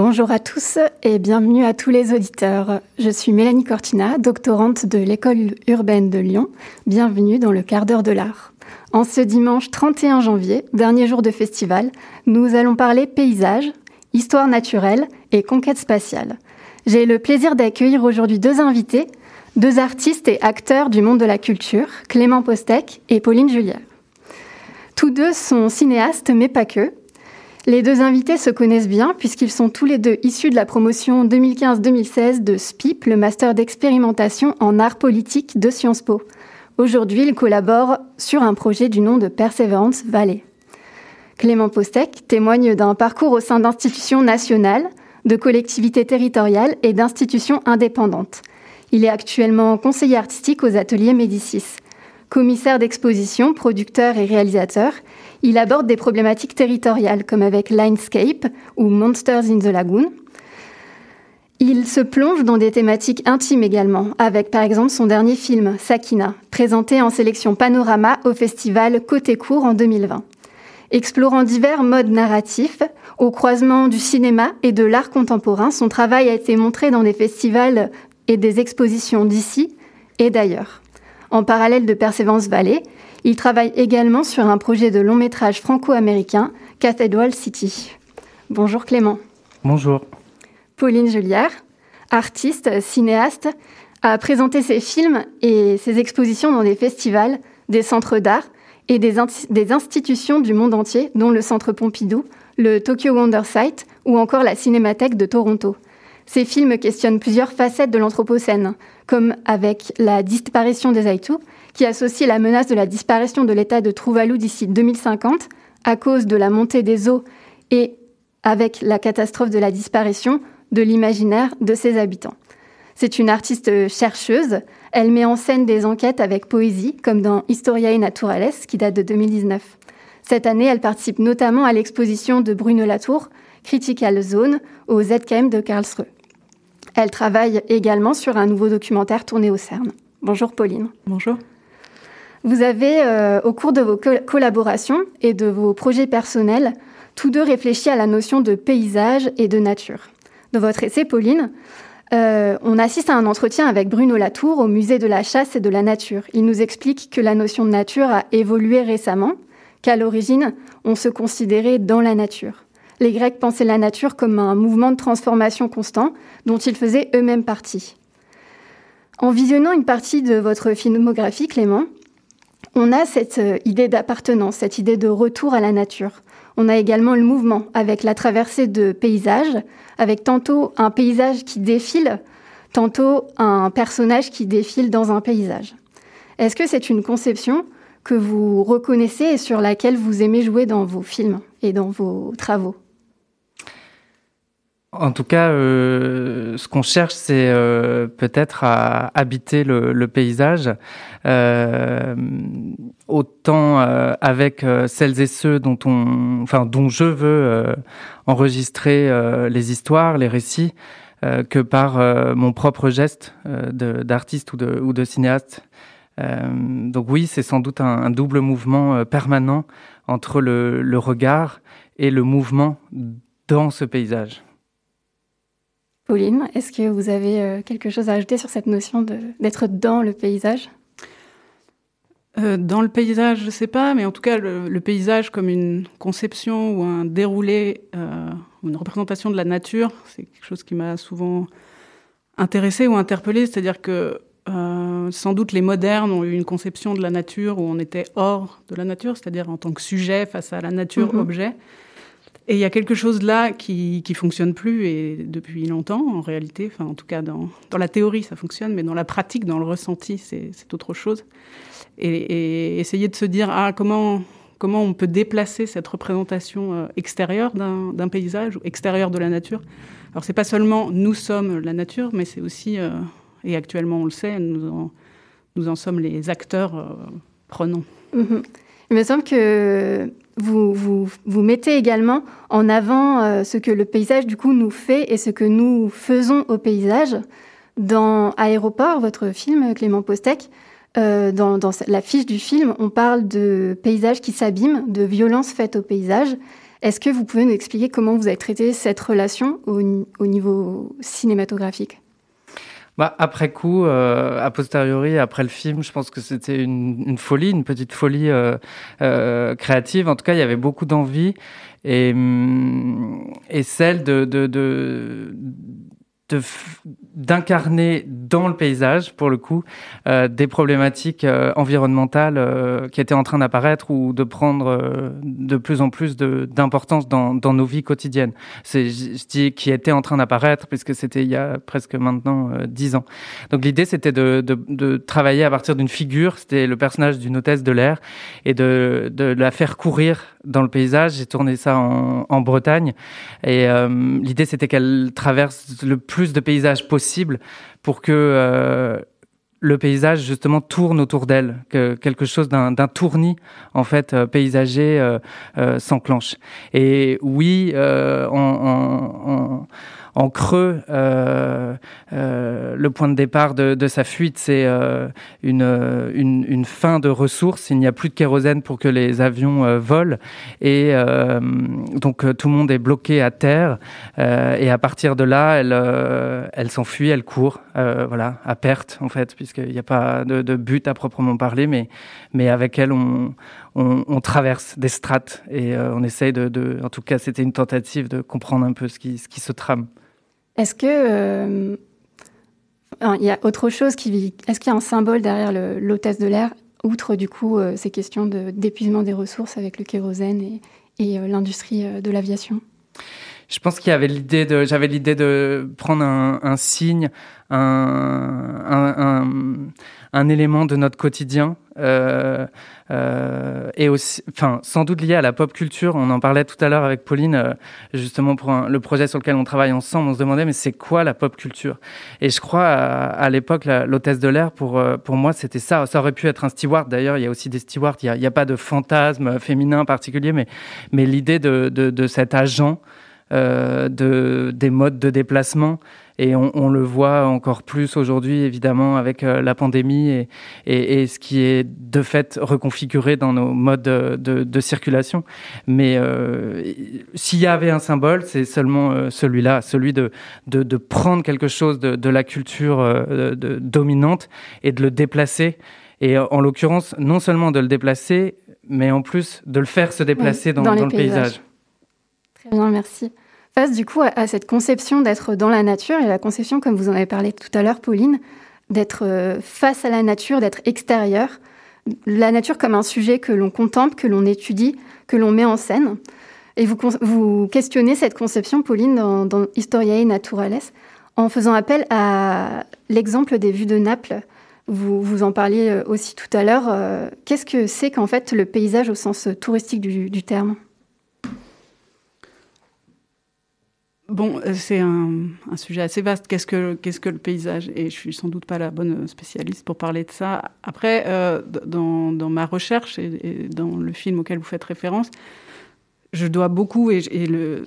Bonjour à tous et bienvenue à tous les auditeurs. Je suis Mélanie Cortina, doctorante de l'école urbaine de Lyon. Bienvenue dans le quart d'heure de l'art. En ce dimanche 31 janvier, dernier jour de festival, nous allons parler paysage, histoire naturelle et conquête spatiale. J'ai le plaisir d'accueillir aujourd'hui deux invités, deux artistes et acteurs du monde de la culture, Clément Postec et Pauline Julière. Tous deux sont cinéastes, mais pas que. Les deux invités se connaissent bien puisqu'ils sont tous les deux issus de la promotion 2015-2016 de SPIP, le master d'expérimentation en art politique de Sciences Po. Aujourd'hui, ils collaborent sur un projet du nom de Perseverance Valley. Clément Postec témoigne d'un parcours au sein d'institutions nationales, de collectivités territoriales et d'institutions indépendantes. Il est actuellement conseiller artistique aux ateliers Médicis. Commissaire d'exposition, producteur et réalisateur, il aborde des problématiques territoriales comme avec Linescape ou Monsters in the Lagoon. Il se plonge dans des thématiques intimes également, avec par exemple son dernier film, Sakina, présenté en sélection Panorama au festival Côté Court en 2020. Explorant divers modes narratifs, au croisement du cinéma et de l'art contemporain, son travail a été montré dans des festivals et des expositions d'ici et d'ailleurs. En parallèle de Persévérance Valley, il travaille également sur un projet de long métrage franco-américain, Cathedral City. Bonjour Clément. Bonjour. Pauline Julière, artiste, cinéaste, a présenté ses films et ses expositions dans des festivals, des centres d'art et des, des, institutions du monde entier, dont le Centre Pompidou, le Tokyo Wonder Site ou encore la Cinémathèque de Toronto. Ces films questionnent plusieurs facettes de l'Anthropocène, comme avec la disparition des Aitu, qui associe la menace de la disparition de l'état de Tuvalu d'ici 2050 à cause de la montée des eaux et avec la catastrophe de la disparition de l'imaginaire de ses habitants. C'est une artiste chercheuse. Elle met en scène des enquêtes avec poésie, comme dans Historiae Naturales, qui date de 2019. Cette année, elle participe notamment à l'exposition de Bruno Latour, Critical Zone, au ZKM de Karlsruhe. Elle travaille également sur un nouveau documentaire tourné au CERN. Bonjour Pauline. Bonjour. Vous avez, euh, au cours de vos co collaborations et de vos projets personnels, tous deux réfléchi à la notion de paysage et de nature. Dans votre essai, Pauline, euh, on assiste à un entretien avec Bruno Latour au musée de la chasse et de la nature. Il nous explique que la notion de nature a évolué récemment, qu'à l'origine, on se considérait dans la nature. Les Grecs pensaient la nature comme un mouvement de transformation constant dont ils faisaient eux-mêmes partie. En visionnant une partie de votre filmographie, Clément, on a cette euh, idée d'appartenance, cette idée de retour à la nature. On a également le mouvement avec la traversée de paysages, avec tantôt un paysage qui défile, tantôt un personnage qui défile dans un paysage. Est-ce que c'est une conception que vous reconnaissez et sur laquelle vous aimez jouer dans vos films et dans vos travaux? En tout cas, euh, ce qu'on cherche, c'est euh, peut-être à habiter le, le paysage, euh, autant euh, avec euh, celles et ceux dont on, enfin, dont je veux euh, enregistrer les histoires, les récits, que par mon propre geste d'artiste ou de, ou de cinéaste. donc oui, c'est sans doute un, un double mouvement permanent entre le, le regard et le mouvement dans ce paysage. Pauline, est-ce que vous avez euh, quelque chose à ajouter sur cette notion d'être dans le paysage? Euh, Dans le paysage, je ne sais pas, mais en tout cas, le, le, paysage comme une conception ou un déroulé, euh, une représentation de la nature, c'est quelque chose qui m'a souvent intéressé ou interpellé. C'est-à-dire que euh, sans doute les modernes ont eu une conception de la nature où on était hors de la nature, c'est-à-dire en tant que sujet face à la nature, mm -hmm. Et il y a quelque chose là qui qui fonctionne plus et depuis longtemps en réalité, enfin en tout cas dans dans la théorie ça fonctionne, mais dans la pratique, dans le ressenti, c'est autre chose. Et, essayer de se dire ah comment comment on peut déplacer cette représentation euh, extérieure d'un paysage ou extérieure de la nature. Alors c'est pas seulement nous sommes la nature, mais c'est aussi euh, et actuellement on le sait, nous en, nous en sommes les acteurs euh, prenants. Mm -hmm. Il me semble que vous, vous, mettez également en avant euh, ce que le paysage du coup nous fait et ce que nous faisons au paysage. Dans Aéroport, votre film, Clément Postec, euh, dans, dans la fiche du film, on parle de paysages qui s'abîment, de violences faites au paysage. Est-ce que vous pouvez nous expliquer comment vous avez traité cette relation au, niveau cinématographique? Bah, après coup, euh, a posteriori, après le film, je pense que c'était une, folie, une petite folie euh, euh, créative. En tout cas, il y avait beaucoup d'envie et, hum, et celle de, de, de d'incarner dans le paysage, pour le coup, euh, des problématiques euh, environnementales euh, qui étaient en train d'apparaître ou de prendre euh, de plus en plus d'importance dans, dans, nos vies quotidiennes. C'est, je dis, qui étaient en train d'apparaître puisque c'était il y a presque maintenant dix ans. Donc l'idée, c'était de, de, de, travailler à partir d'une figure, c'était le personnage d'une hôtesse de l'air, et de, de la faire courir dans le paysage. J'ai tourné ça en, Bretagne, et l'idée, c'était qu'elle traverse le plus de paysages possibles pour que euh, le paysage justement tourne autour d'elle, que quelque chose d'un tournis en fait euh, paysager euh, s'enclenche. Et oui, en, creux, euh, euh, le point de départ de, sa fuite, c'est euh, une, une, fin de ressources. Il n'y a plus de kérosène pour que les avions euh, volent. Et euh, donc tout le monde est bloqué à terre. et à partir de là, elle, s'enfuit, elle court, voilà, à perte en fait, puisqu'il n'y a pas de, but à proprement parler. Mais, avec elle, on, traverse des strates et on essaye de, en tout cas, c'était une tentative de comprendre un peu ce qui, se trame. Est-ce que euh, il y a autre chose qui Est-ce qu'il y a un symbole derrière l'hôtesse de l'air, outre du coup euh, ces questions d'épuisement des ressources avec le kérosène et, euh, l'industrie de l'aviation je pense qu'il y avait l'idée de, j'avais l'idée de prendre un, un signe, un, un, un, élément de notre quotidien, euh, euh, et aussi, enfin, sans doute lié à la pop culture. On en parlait tout à l'heure avec Pauline, euh, justement pour le projet sur lequel on travaille ensemble. On se demandait, mais c'est quoi la pop culture? Et je crois à, l'époque, l'hôtesse de l'air, pour euh, pour moi, c'était ça. Ça aurait pu être un steward. D'ailleurs, il y a aussi des stewards. Il n'y a, pas de fantasme féminin particulier, mais mais l'idée de, de, de cet agent euh, de, des modes de déplacement. Et on, on le voit encore plus aujourd'hui, évidemment, avec euh, la pandémie et, et, et, ce qui est de fait reconfiguré dans nos modes de, de, circulation. Mais euh, s'il y avait un symbole, c'est seulement euh, celui-là, celui de, de, de, prendre quelque chose de, de la culture de, dominante et de le déplacer. Et en l'occurrence, non seulement de le déplacer, mais en plus de le faire se déplacer dans, dans, le paysage. Bien, merci. Face du coup à, cette conception d'être dans la nature et la conception, comme vous en avez parlé tout à l'heure, Pauline, d'être euh, face à la nature, d'être extérieur. La nature comme un sujet que l'on contemple, que l'on étudie, que l'on met en scène. Et vous, vous questionnez cette conception, Pauline, dans, Historiae Naturales, en faisant appel à l'exemple des vues de Naples. Vous, vous en parliez euh, aussi tout à l'heure. Euh, qu'est-ce que c'est qu'en fait le paysage au sens touristique du terme? Bon, euh, c'est un, sujet assez vaste. Qu'est-ce que, le paysage? Et je suis sans doute pas la bonne spécialiste pour parler de ça. Après, euh, dans, ma recherche et, dans le film auquel vous faites référence, je dois beaucoup, et,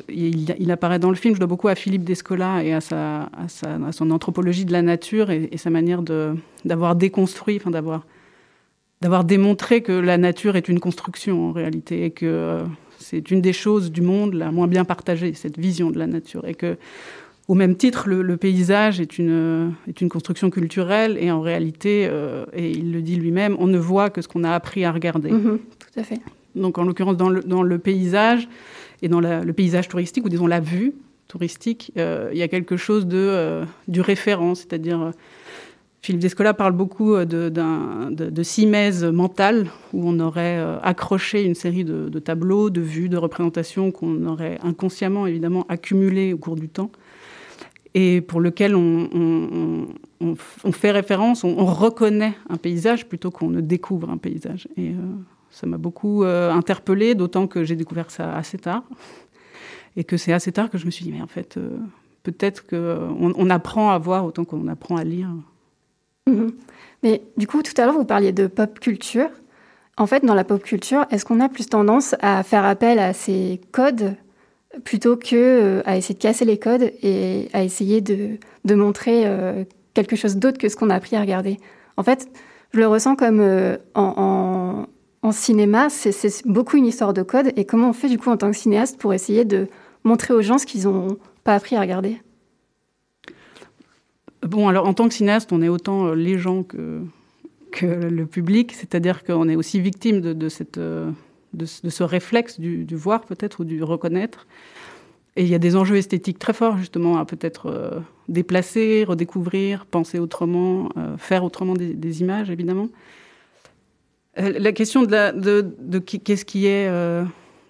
il, apparaît dans le film, je dois beaucoup à Philippe Descola et à, sa, son anthropologie de la nature et, sa manière de, d'avoir déconstruit, enfin d'avoir, d'avoir démontré que la nature est une construction en réalité et que euh, c'est une des choses du monde la moins bien partagée, cette vision de la nature. Et que, au même titre, le, le paysage est une, est une construction culturelle et en réalité, euh, et il le dit lui-même, on ne voit que ce qu'on a appris à regarder. Mmh, tout à fait. Donc, en l'occurrence, dans le, dans le paysage et dans la, le paysage touristique, ou disons la vue touristique, euh, il y a quelque chose de, euh, du référent, c'est-à-dire Philippe Descola parle beaucoup euh, de, simèse mentale, où on aurait euh, accroché une série de, tableaux, de vues, de représentations qu'on aurait inconsciemment, évidemment, accumulées au cours du temps, et pour lequel on, fait référence, on, reconnaît un paysage plutôt qu'on ne découvre un paysage. Et euh, ça m'a beaucoup euh, interpellée, d'autant que j'ai découvert ça assez tard, et que c'est assez tard que je me suis dit, mais en fait, peut-être qu'on on apprend à voir autant qu'on apprend à lire. Mmh. Mais du coup, tout à l'heure, vous parliez de pop culture. En fait, dans la pop culture, est-ce qu'on a plus tendance à faire appel à ces codes plutôt que euh, à essayer de casser les codes et à essayer de, montrer euh, quelque chose d'autre que ce qu'on a appris à regarder? En fait, je le ressens comme euh, en, en, en cinéma, c'est beaucoup une histoire de code. Et comment on fait du coup en tant que cinéaste pour essayer de montrer aux gens ce qu'ils n'ont pas appris à regarder? Bon, alors en tant que cinéaste, on est autant euh, les gens que, le public, c'est-à-dire qu'on est aussi victime de, cette, euh, de, ce réflexe du, voir peut-être ou du reconnaître. Et il y a des enjeux esthétiques très forts justement à peut-être euh, déplacer, redécouvrir, penser autrement, faire autrement des, images évidemment. la question de, de, de qu'est-ce qui est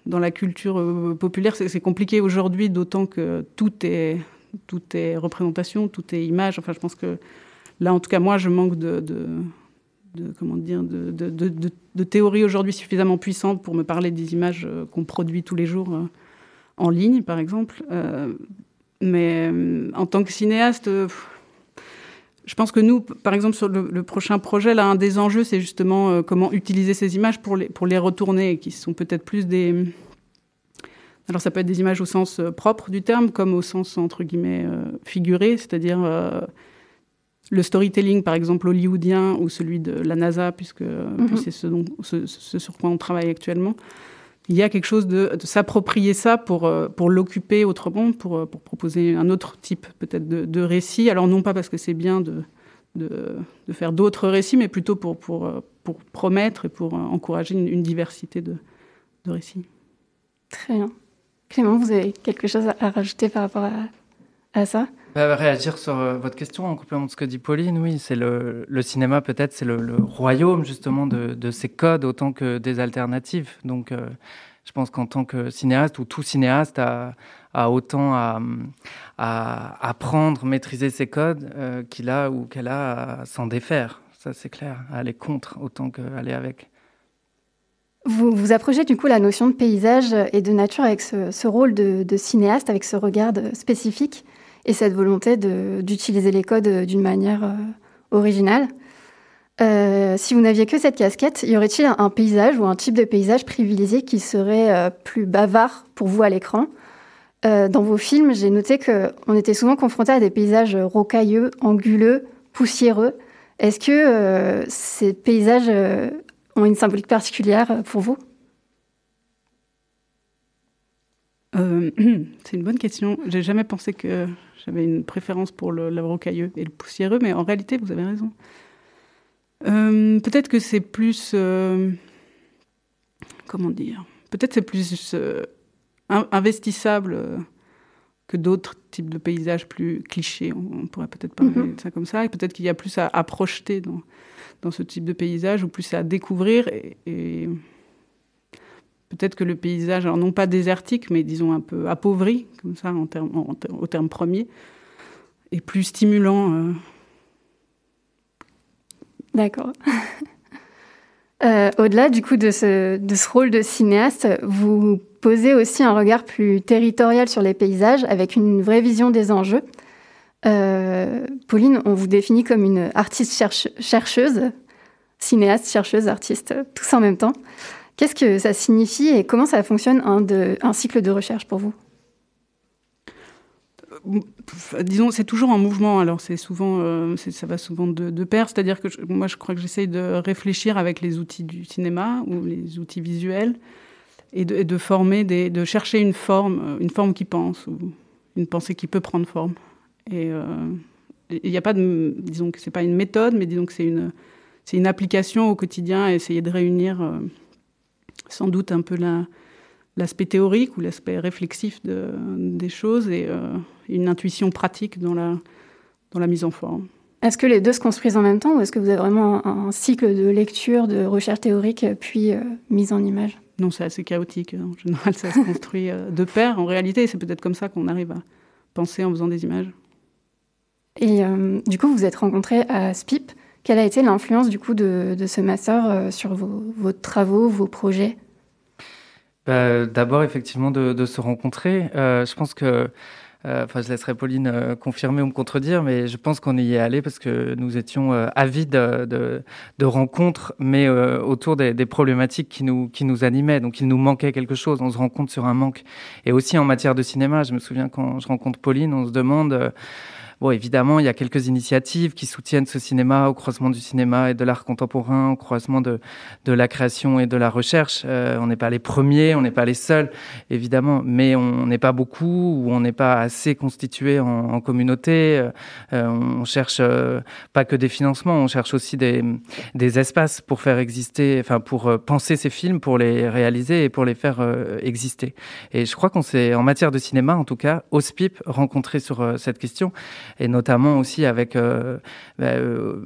dans la culture populaire, c'est compliqué aujourd'hui, d'autant que tout est tout est représentation, tout est image. Enfin, je pense que là, en tout cas, moi, je manque de, de, comment dire, de, théories aujourd'hui suffisamment puissantes pour me parler des images euh, qu'on produit tous les jours euh, en ligne, par exemple. Euh, mais en tant que cinéaste, je pense que nous, par exemple, sur le, prochain projet, là, un des enjeux, c'est justement comment utiliser ces images pour les retourner, qui sont peut-être plus des alors ça peut être des images au sens euh, propre du terme, comme au sens entre guillemets euh, figuré, c'est-à-dire euh, le storytelling par exemple hollywoodien ou celui de la NASA, puisque mhm. c'est ce, ce, sur quoi on travaille actuellement. Il y a quelque chose de, s'approprier ça pour, pour l'occuper autrement, pour, pour proposer un autre type peut-être de, récit. Alors non pas parce que c'est bien de, de, de, faire d'autres récits, mais plutôt pour, pour, pour promettre et pour encourager une, une diversité de, de récits. Très bien. Clément, vous avez quelque chose à rajouter par rapport à, ça? Bah, Réagir sur euh, votre question en complément de ce que dit Pauline, oui, c'est le, cinéma peut-être, c'est le, royaume justement de, ces codes autant que des alternatives. Donc euh, je pense qu'en tant que cinéaste, ou tout cinéaste a, autant à, apprendre, maîtriser ces codes euh, qu'il a ou qu'elle a à s'en défaire. Ça c'est clair, à aller contre autant qu'aller avec. Vous, vous approchez du coup la notion de paysage et de nature avec ce, rôle de, cinéaste, avec ce regard spécifique et cette volonté d'utiliser les codes d'une manière euh, originale. Euh, si vous n'aviez que cette casquette, y aurait-il un, paysage ou un type de paysage privilégié qui serait euh, plus bavard pour vous à l'écran? Dans vos films, j'ai noté qu'on était souvent confronté à des paysages rocailleux, anguleux, poussiéreux. Est-ce que ces paysages ont une symbolique particulière pour vous? Euh, C'est une bonne question. J'ai jamais pensé que j'avais une préférence pour le, rocailleux et le poussiéreux, mais en réalité, vous avez raison. Euh, peut-être que c'est plus. Euh, comment dire Peut-être c'est plus investissable que d'autres types de paysages plus clichés. On, pourrait peut-être parler mm-hmm. de ça comme ça. Et peut-être qu'il y a plus à, à projeter dans, dans ce type de paysage, ou plus à découvrir. Et, peut-être que le paysage, alors non pas désertique, mais disons un peu appauvri, comme ça, en au terme premier, est plus stimulant. Euh. D'accord. Euh, au-delà du coup de ce, rôle de cinéaste, vous posez aussi un regard plus territorial sur les paysages avec une vraie vision des enjeux. Euh, Pauline, on vous définit comme une artiste chercheuse, cinéaste, chercheuse, artiste, tous en même temps. Qu'est-ce que ça signifie et comment ça fonctionne un, cycle de recherche pour vous? Euh, disons, c'est toujours en mouvement. Alors, c'est souvent, euh, ça va souvent de, pair. C'est-à-dire que moi, je crois que j'essaye de réfléchir avec les outils du cinéma ou les outils visuels et de, former, de chercher une forme, une forme qui pense ou une pensée qui peut prendre forme. Et euh, il n'y a pas de, disons que c'est pas une méthode, mais disons que c'est une, c'est une application au quotidien à essayer de réunir euh, sans doute un peu l'aspect théorique ou l'aspect réflexif de, des choses et euh, une intuition pratique dans la, dans la mise en forme. Est-ce que les deux se construisent en même temps ou est-ce que vous avez vraiment un, cycle de lecture, de recherche théorique, puis mise en image? Non, c'est assez chaotique. En général, ça se construit de pair. En réalité, c'est peut-être comme ça qu'on arrive à penser en faisant des images. Et euh, du coup, vous vous êtes rencontrés à SPIP. Quelle a été l'influence du coup de, ce master euh, sur vos, travaux, vos projets? Bah, D'abord, effectivement, de, se rencontrer. Euh, je pense que enfin, je laisserai Pauline confirmer ou me contredire, mais je pense qu'on y est allé parce que nous étions avides de, rencontres, mais autour des, des, problématiques qui nous, qui nous animaient. Donc, il nous manquait quelque chose. On se rend compte sur un manque. Et aussi en matière de cinéma, je me souviens quand je rencontre Pauline, on se demande bon, évidemment, il y a quelques initiatives qui soutiennent ce cinéma au croisement du cinéma et de l'art contemporain, au croisement de, de la création et de la recherche. Euh, on n'est pas les premiers, on n'est pas les seuls, évidemment, mais on n'est pas beaucoup ou on n'est pas assez constitué en, en communauté. Euh, euh on cherche euh, pas que des financements, on cherche aussi des, des espaces pour faire exister, enfin pour euh, penser ces films, pour les réaliser et pour les faire exister. Et je crois qu'on s'est, en matière de cinéma, en tout cas, au SPIP, rencontré sur cette question, et notamment aussi avec bah,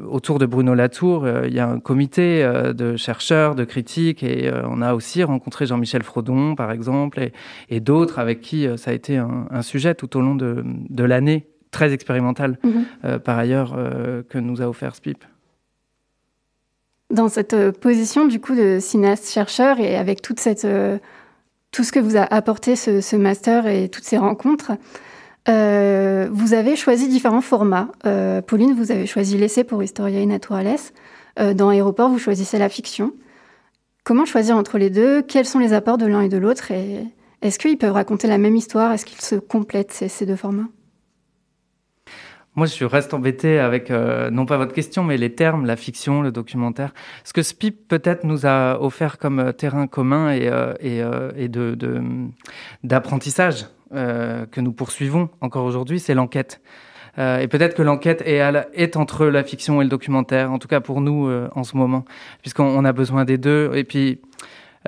autour de Bruno Latour, il y a un comité de chercheurs, de critiques, et on a aussi rencontré Jean-Michel Frodon, par exemple, et, et d'autres avec qui ça a été un, un sujet tout au long de, de l'année très expérimental, mhm. euh, par ailleurs, euh, que nous a offert SPIP. Dans cette euh, position, du coup, de cinéaste-chercheur et avec toute cette, tout ce que vous a apporté ce, master et toutes ces rencontres, vous avez choisi différents formats. Pauline, vous avez choisi l'essai pour Historia et Naturales. dans Aéroport, vous choisissez la fiction. Comment choisir entre les deux? Quels sont les apports de l'un et de l'autre? Et est-ce qu'ils peuvent raconter la même histoire? Est-ce qu'ils se complètent, ces deux formats? Moi, je reste embêté avec, euh, non pas votre question, mais les termes, la fiction, le documentaire. Ce que SPIP peut-être nous a offert comme euh, terrain commun et, euh, et, et de, d'apprentissage que nous poursuivons encore aujourd'hui, c'est l'enquête. et peut-être que l'enquête est, est entre la fiction et le documentaire, en tout cas pour nous en ce moment, puisqu'on a besoin des deux. Et puis,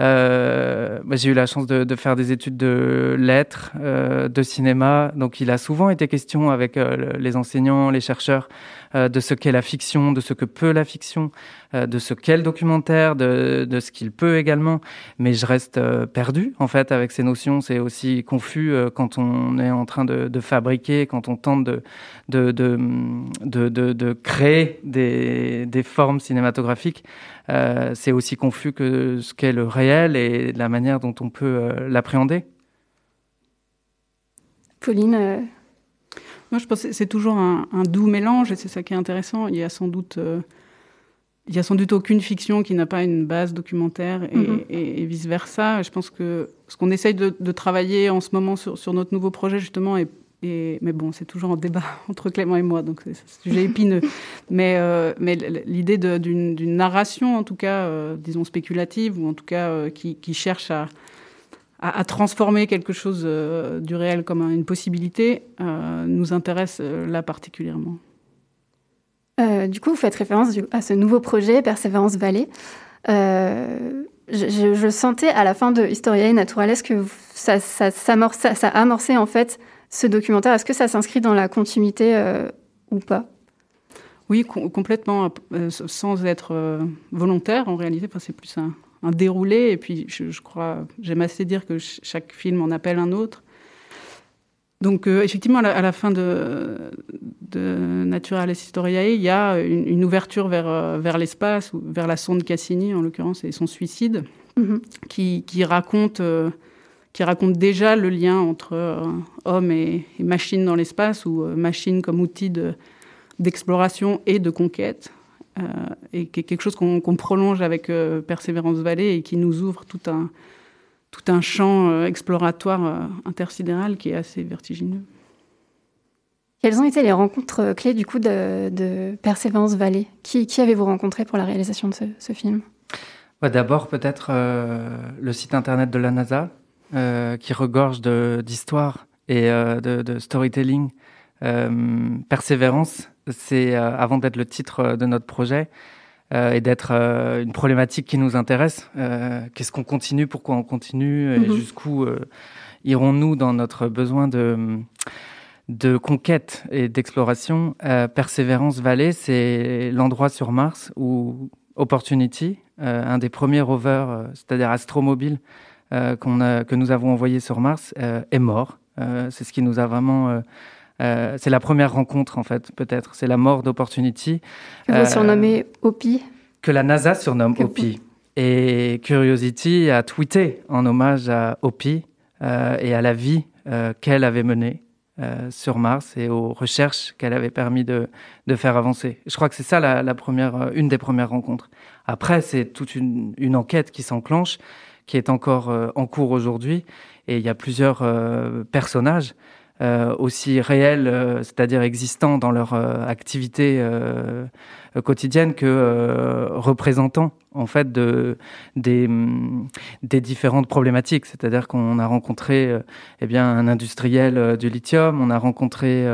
euh, bah, j'ai eu la chance de, de, faire des études de lettres, euh, de cinéma. Donc, il a souvent été question avec euh, les enseignants, les chercheurs, euh, de ce qu'est la fiction, de ce que peut la fiction, euh, de ce qu'est le documentaire, de, de ce qu'il peut également. Mais je reste perdu, en fait, avec ces notions. C'est aussi confus quand on est en train de, de fabriquer, quand on tente de, de, de, créer des, des formes cinématographiques. Euh, c'est aussi confus que ce qu'est le réel et la manière dont on peut euh, l'appréhender. Pauline euh, Moi, je pense que c'est toujours un, doux mélange et c'est ça qui est intéressant. Il y a sans doute. il y a sans doute aucune fiction qui n'a pas une base documentaire et, mm-hmm. vice versa. Je pense que ce qu'on essaye de, travailler en ce moment sur, sur notre nouveau projet justement est mais bon, c'est toujours un débat entre Clément et moi, donc c'est un sujet épineux. mais euh, l'idée d'une narration, en tout cas, euh, disons spéculative, ou en tout cas euh, qui, cherche à, transformer quelque chose du réel comme une possibilité, nous intéresse là particulièrement. du coup, vous faites référence à ce nouveau projet, Persévérance Vallée. Je, je, sentais à la fin de Historia Naturales que ça, ça, ça, ça, a amorcé en fait ce documentaire. Est-ce que ça s'inscrit dans la continuité euh, ou pas? Oui, complètement, euh, sans être euh, volontaire en réalité. Enfin, c'est plus un, déroulé. Et puis, je, crois, j'aime assez dire que chaque film en appelle un autre. Donc, effectivement, à la, fin de, de Naturalis Historiae, il y a une, ouverture vers, vers l'espace, vers la sonde Cassini, en l'occurrence, et son suicide, mm-hmm. qui, qui, raconte qui raconte déjà le lien entre euh, homme et, machine dans l'espace, ou euh, machine comme outil d'exploration et de conquête, euh, et qui est quelque chose qu'on prolonge avec Persévérance Vallée et qui nous ouvre tout un, tout un champ exploratoire intersidéral qui est assez vertigineux. Quelles ont été les rencontres clés du coup de, Persévérance Vallée? Qui, qui avez-vous rencontré pour la réalisation de ce, film? D'abord peut-être le site internet de la NASA, euh, qui regorge d'histoire et euh, de, de, storytelling. Euh, persévérance, c'est avant d'être le titre de notre projet et d'être une problématique qui nous intéresse. Qu'est-ce qu'on continue, pourquoi on continue et mhm. jusqu'où irons-nous dans notre besoin de de conquête et d'exploration. Persévérance Vallée, c'est l'endroit sur Mars où Opportunity, un des premiers rovers, c'est-à-dire Astromobile, euh, qu'on a, que nous avons envoyé sur Mars euh, est mort. Euh, c'est ce qui nous a vraiment c'est la première rencontre en fait, peut-être. C'est la mort d'Opportunity. Que vous surnommez OPI Que la NASA surnomme OPI. Et Curiosity a tweeté en hommage à OPI et à la vie qu'elle avait menée sur Mars et aux recherches qu'elle avait permis de, de, faire avancer. Je crois que c'est ça la, la, première, une des premières rencontres. Après, c'est toute une, une enquête qui s'enclenche qui est encore euh, en cours aujourd'hui. Et il y a plusieurs euh, personnages aussi réels, c'est-à-dire existants dans leur activité quotidienne que représentants en fait de des, des différentes problématiques. C'est-à-dire qu'on a rencontré eh bien un industriel du lithium, on a rencontré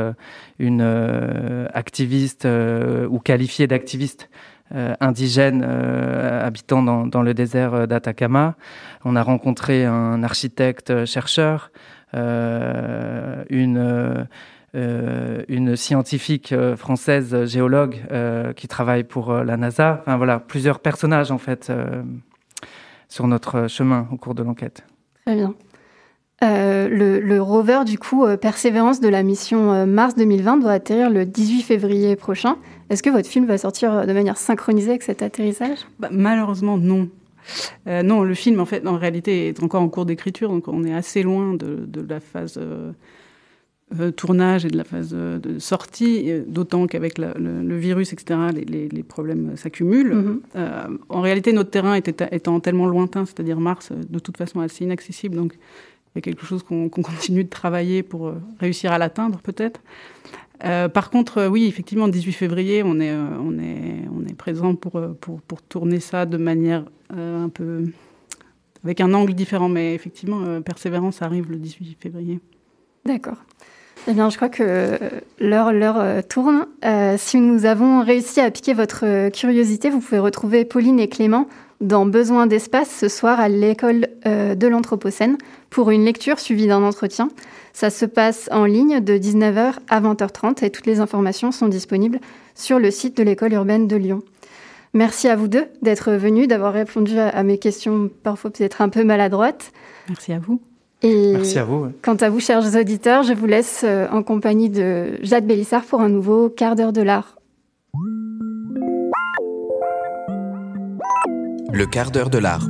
une activiste ou qualifiée d'activiste euh, indigènes euh, habitant dans, le désert euh, d'Atacama. On a rencontré un architecte chercheur, une scientifique française géologue qui travaille pour la NASA. Enfin voilà, plusieurs personnages en fait sur notre chemin au cours de l'enquête. Très bien. Le, le, rover, du coup, Persévérance de la mission Mars 2020 doit atterrir le 18 février prochain. Est-ce que votre film va sortir de manière synchronisée avec cet atterrissage? Bah, Malheureusement, non. Euh, non, le film, en fait, en réalité, est encore en cours d'écriture, donc on est assez loin de, la phase euh, euh, tournage et de la phase de sortie, d'autant qu'avec le, virus, etc., les, problèmes s'accumulent. Mm-hmm. en réalité, notre terrain étant tellement lointain, c'est-à-dire Mars, de toute façon assez inaccessible, donc il y a quelque chose qu'on continue de travailler pour réussir à l'atteindre, peut-être. Euh, par contre, euh, oui, effectivement, 18 février, on est, euh, présent pour, tourner ça de manière un peu. avec un angle différent. Mais effectivement, Persévérance arrive le 18 février. D'accord. Eh bien, je crois que l'heure tourne. si nous avons réussi à piquer votre curiosité, vous pouvez retrouver Pauline et Clément dans Besoin d'espace ce soir à l'école de l'Anthropocène pour une lecture suivie d'un entretien. Ça se passe en ligne de 19h à 20h30 et toutes les informations sont disponibles sur le site de l'école urbaine de Lyon. Merci à vous deux d'être venus, d'avoir répondu à mes questions parfois peut-être un peu maladroites. Merci à vous. Et Merci à vous. Quant à vous, chers auditeurs, je vous laisse euh, en compagnie de Jade Bélissard pour un nouveau quart d'heure de l'art. Le quart d'heure de l'art.